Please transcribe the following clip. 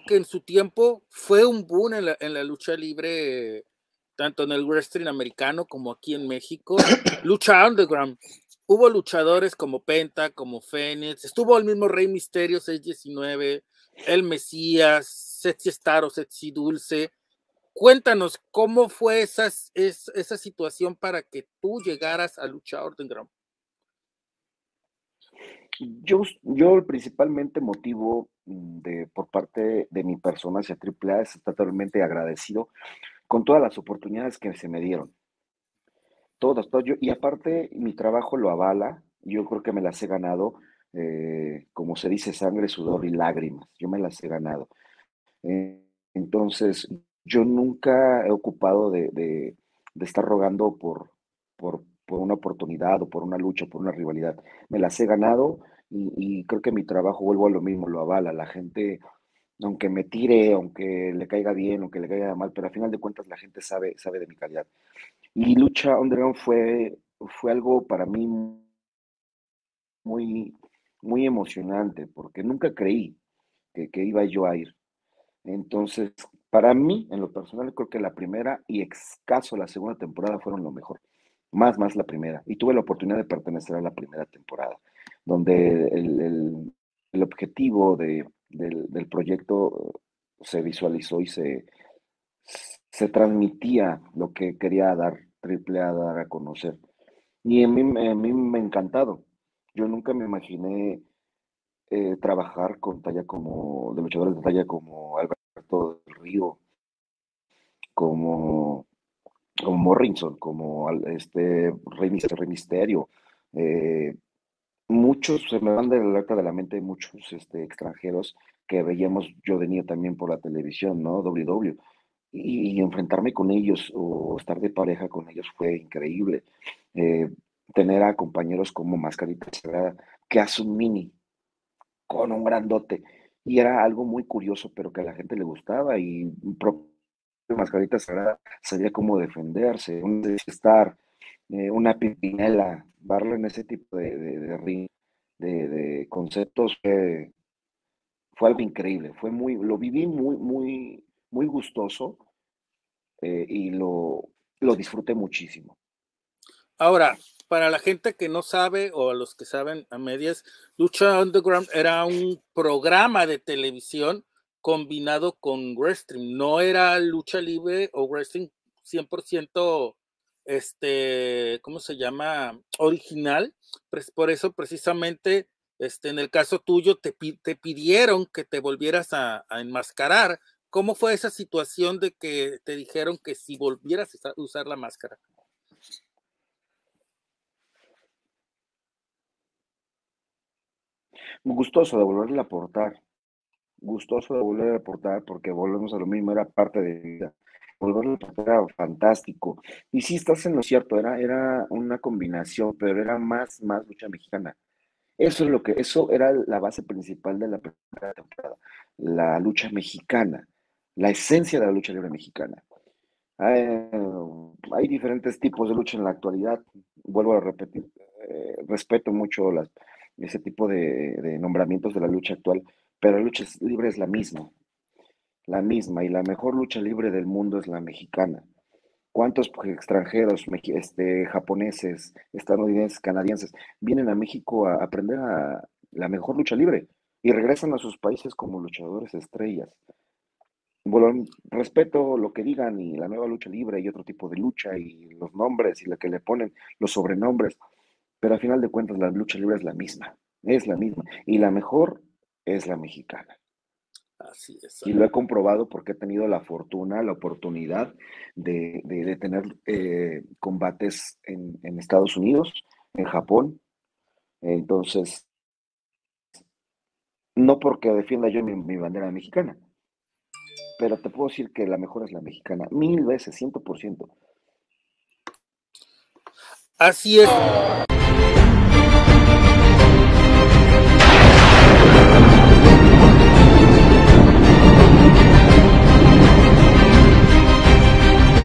que en su tiempo fue un boom en la, lucha libre, tanto en el wrestling americano como aquí en México. lucha underground. Hubo luchadores como Penta, como Fénix, estuvo el mismo Rey Misterio 619, El Mesías, Setsi Star o Setsi Dulce. Cuéntanos cómo fue esa situación para que tú llegaras a lucha underground. Yo, yo principalmente motivo de, por parte de mi persona hacia AAA es totalmente agradecido con todas las oportunidades que se me dieron. Todas, todas. y aparte, mi trabajo lo avala. Yo creo que me las he ganado, eh, como se dice, sangre, sudor y lágrimas. Yo me las he ganado. Eh, entonces, yo nunca he ocupado de, de, estar rogando por, por, por una oportunidad o por una lucha, por una rivalidad. Me las he ganado y, creo que mi trabajo, vuelvo a lo mismo, lo avala. La gente, aunque me tire, aunque le caiga bien, aunque le caiga mal, pero al final de cuentas la gente sabe, sabe de mi calidad. Y Lucha Underground fue, fue algo para mí muy, muy emocionante, porque nunca creí que, que iba yo a ir. Entonces, para mí, en lo personal, creo que la primera y escaso la segunda temporada fueron lo mejor más, más la primera. Y tuve la oportunidad de pertenecer a la primera temporada, donde el, objetivo de, del, proyecto se visualizó y se, se transmitía lo que quería dar Triple A dar a conocer. Y a mí, a mí me ha encantado. Yo nunca me imaginé eh, trabajar con talla como, de luchadores de talla como Alberto del Río, como como Morrison, como este Rey, Misterio. Eh, muchos, se me van de la de la mente muchos este, extranjeros que veíamos yo venía también por la televisión, ¿no? WW. Y, enfrentarme con ellos o estar de pareja con ellos fue increíble. Eh, tener a compañeros como Mascarita Sagrada, que hace un mini con un grandote. Y era algo muy curioso, pero que a la gente le gustaba y Mascarita Sagrada sabía cómo defenderse, un estar, eh, una pipinela, darle en ese tipo de, de, de, conceptos fue, fue, algo increíble, fue muy, lo viví muy, muy, muy gustoso eh, y lo, lo disfruté muchísimo. Ahora, para la gente que no sabe o a los que saben a medias, Lucha Underground era un programa de televisión combinado con wrestling. No era lucha libre o wrestling 100% este, ¿cómo se llama? Original. Por eso precisamente, este, en el caso tuyo, te, te pidieron que te volvieras a, enmascarar. ¿Cómo fue esa situación de que te dijeron que si volvieras a usar la máscara? Gustoso de volverle a aportar gustoso de volver a reportar porque volvemos a lo mismo, era parte de vida. Volver a reportar era fantástico. Y sí, estás en lo cierto, era, era una combinación, pero era más, más lucha mexicana. Eso es lo que, eso era la base principal de la primera temporada, la lucha mexicana, la esencia de la lucha libre mexicana. Hay, diferentes tipos de lucha en la actualidad, vuelvo a repetir, eh, respeto mucho ese tipo de nombramientos de la lucha actual, pero la lucha libre es la misma, la misma, y la mejor lucha libre del mundo es la mexicana. ¿Cuántos extranjeros, este, japoneses, estadounidenses, canadienses, vienen a México a aprender la mejor lucha libre y regresan a sus países como luchadores estrellas? Respeto lo que digan y la nueva lucha libre y otro tipo de lucha y los nombres y lo que le ponen, los sobrenombres, pero al final de cuentas la lucha libre es la misma, es la misma. Y la mejor es la mexicana. Así es. Y lo he comprobado porque he tenido la fortuna, la oportunidad de, tener eh, combates en, Estados Unidos, en Japón. Entonces, no porque defienda yo mi, mi, bandera mexicana, pero te puedo decir que la mejor es la mexicana, mil veces, ciento por ciento. Así es.